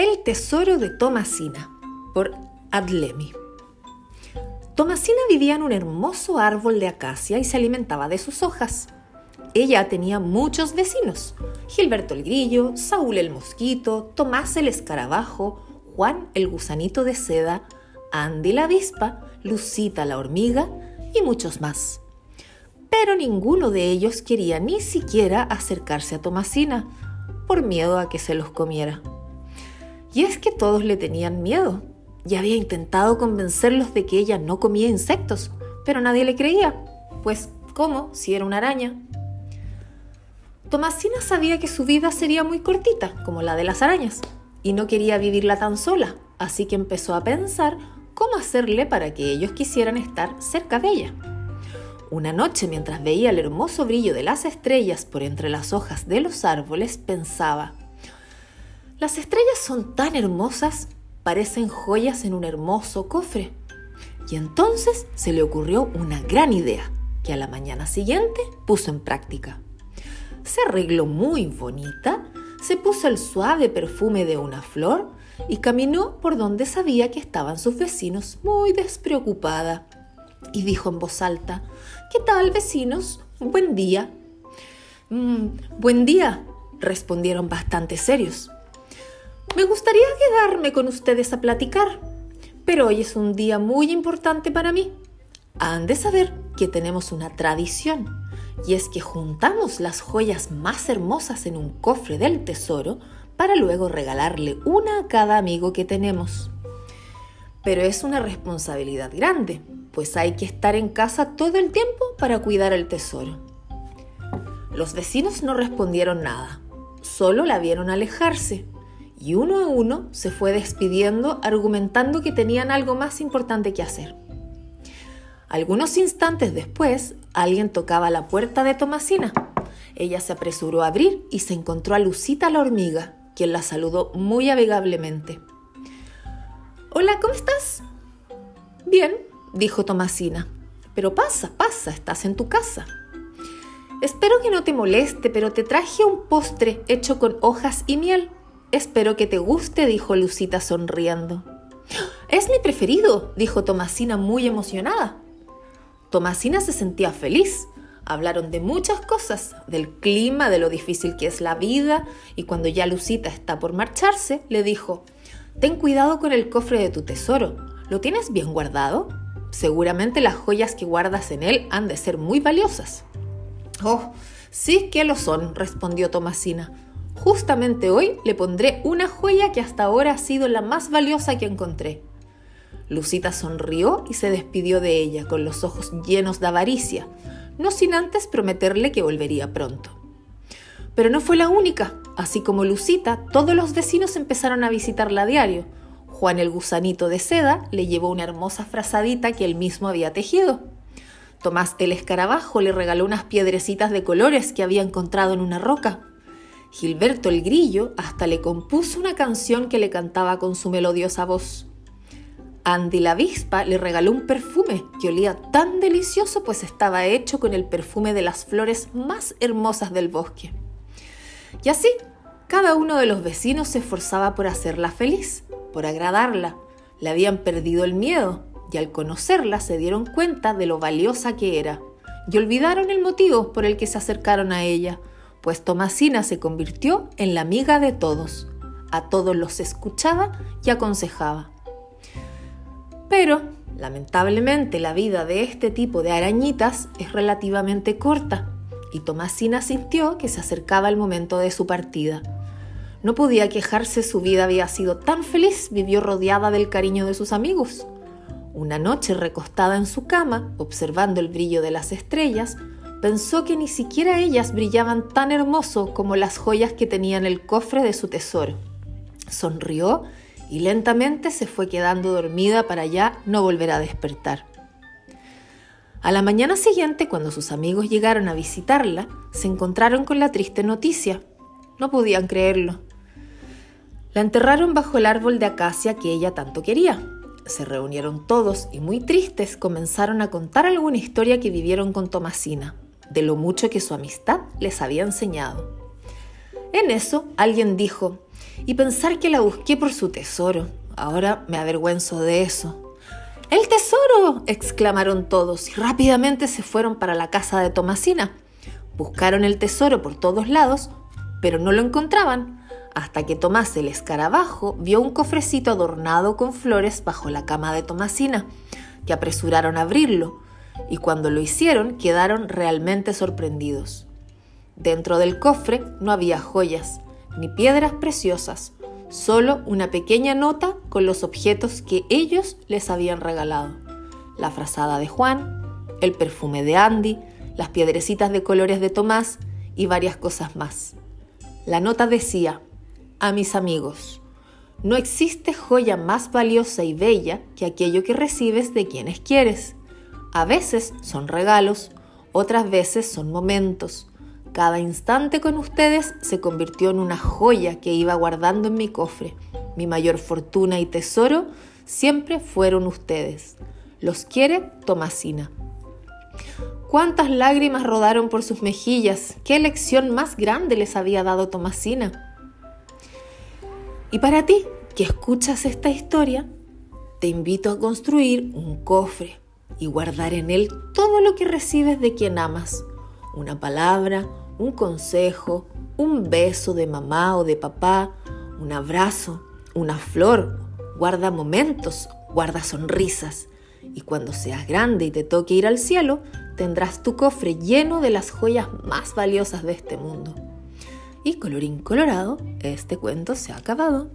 El tesoro de Tomasina por Adlemi. Tomasina vivía en un hermoso árbol de acacia y se alimentaba de sus hojas. Ella tenía muchos vecinos: Gilberto el grillo, Saúl el mosquito, Tomás el escarabajo, Juan el gusanito de seda, Andy la avispa, Lucita la hormiga y muchos más. Pero ninguno de ellos quería ni siquiera acercarse a Tomasina por miedo a que se los comiera. Y es que todos le tenían miedo. Y había intentado convencerlos de que ella no comía insectos, pero nadie le creía. Pues, ¿cómo? Si era una araña. Tomasina sabía que su vida sería muy cortita, como la de las arañas, y no quería vivirla tan sola, así que empezó a pensar cómo hacerle para que ellos quisieran estar cerca de ella. Una noche, mientras veía el hermoso brillo de las estrellas por entre las hojas de los árboles, pensaba, las estrellas son tan hermosas, parecen joyas en un hermoso cofre. Y entonces se le ocurrió una gran idea, que a la mañana siguiente puso en práctica. Se arregló muy bonita, se puso el suave perfume de una flor y caminó por donde sabía que estaban sus vecinos muy despreocupada. Y dijo en voz alta, ¿Qué tal, vecinos? Buen día. Mm, buen día, respondieron bastante serios. Me gustaría quedarme con ustedes a platicar, pero hoy es un día muy importante para mí. Han de saber que tenemos una tradición, y es que juntamos las joyas más hermosas en un cofre del tesoro para luego regalarle una a cada amigo que tenemos. Pero es una responsabilidad grande, pues hay que estar en casa todo el tiempo para cuidar el tesoro. Los vecinos no respondieron nada, solo la vieron alejarse y uno a uno se fue despidiendo argumentando que tenían algo más importante que hacer. Algunos instantes después, alguien tocaba la puerta de Tomasina. Ella se apresuró a abrir y se encontró a Lucita la hormiga, quien la saludó muy amigablemente. Hola, ¿cómo estás? Bien, dijo Tomasina. Pero pasa, pasa, estás en tu casa. Espero que no te moleste, pero te traje un postre hecho con hojas y miel. Espero que te guste, dijo Lucita sonriendo. Es mi preferido, dijo Tomasina muy emocionada. Tomasina se sentía feliz. Hablaron de muchas cosas, del clima, de lo difícil que es la vida, y cuando ya Lucita está por marcharse, le dijo, Ten cuidado con el cofre de tu tesoro. ¿Lo tienes bien guardado? Seguramente las joyas que guardas en él han de ser muy valiosas. Oh, sí que lo son, respondió Tomasina. Justamente hoy le pondré una joya que hasta ahora ha sido la más valiosa que encontré. Lucita sonrió y se despidió de ella con los ojos llenos de avaricia, no sin antes prometerle que volvería pronto. Pero no fue la única. Así como Lucita, todos los vecinos empezaron a visitarla a diario. Juan el gusanito de seda le llevó una hermosa frazadita que él mismo había tejido. Tomás el escarabajo le regaló unas piedrecitas de colores que había encontrado en una roca. Gilberto el Grillo hasta le compuso una canción que le cantaba con su melodiosa voz. Andy la avispa le regaló un perfume que olía tan delicioso pues estaba hecho con el perfume de las flores más hermosas del bosque. Y así, cada uno de los vecinos se esforzaba por hacerla feliz, por agradarla. Le habían perdido el miedo y al conocerla se dieron cuenta de lo valiosa que era y olvidaron el motivo por el que se acercaron a ella pues Tomasina se convirtió en la amiga de todos. A todos los escuchaba y aconsejaba. Pero, lamentablemente, la vida de este tipo de arañitas es relativamente corta, y Tomasina sintió que se acercaba el momento de su partida. No podía quejarse, su vida había sido tan feliz, vivió rodeada del cariño de sus amigos. Una noche recostada en su cama, observando el brillo de las estrellas, pensó que ni siquiera ellas brillaban tan hermoso como las joyas que tenía en el cofre de su tesoro. Sonrió y lentamente se fue quedando dormida para ya no volver a despertar. A la mañana siguiente, cuando sus amigos llegaron a visitarla, se encontraron con la triste noticia. No podían creerlo. La enterraron bajo el árbol de acacia que ella tanto quería. Se reunieron todos y muy tristes comenzaron a contar alguna historia que vivieron con Tomasina de lo mucho que su amistad les había enseñado. En eso alguien dijo, y pensar que la busqué por su tesoro. Ahora me avergüenzo de eso. ¡El tesoro! exclamaron todos y rápidamente se fueron para la casa de Tomasina. Buscaron el tesoro por todos lados, pero no lo encontraban, hasta que Tomás el escarabajo vio un cofrecito adornado con flores bajo la cama de Tomasina, que apresuraron a abrirlo, y cuando lo hicieron quedaron realmente sorprendidos. Dentro del cofre no había joyas, ni piedras preciosas, solo una pequeña nota con los objetos que ellos les habían regalado. La frazada de Juan, el perfume de Andy, las piedrecitas de colores de Tomás y varias cosas más. La nota decía, a mis amigos, no existe joya más valiosa y bella que aquello que recibes de quienes quieres. A veces son regalos, otras veces son momentos, cada instante con ustedes se convirtió en una joya que iba guardando en mi cofre. Mi mayor fortuna y tesoro siempre fueron ustedes. Los quiere Tomasina. ¿Cuántas lágrimas rodaron por sus mejillas? ¿Qué lección más grande les había dado Tomasina? Y para ti, que escuchas esta historia, te invito a construir un cofre y guardar en él todo lo que recibes de quien amas. Una palabra, un consejo, un beso de mamá o de papá, un abrazo, una flor. Guarda momentos, guarda sonrisas. Y cuando seas grande y te toque ir al cielo, tendrás tu cofre lleno de las joyas más valiosas de este mundo. Y colorín colorado, este cuento se ha acabado.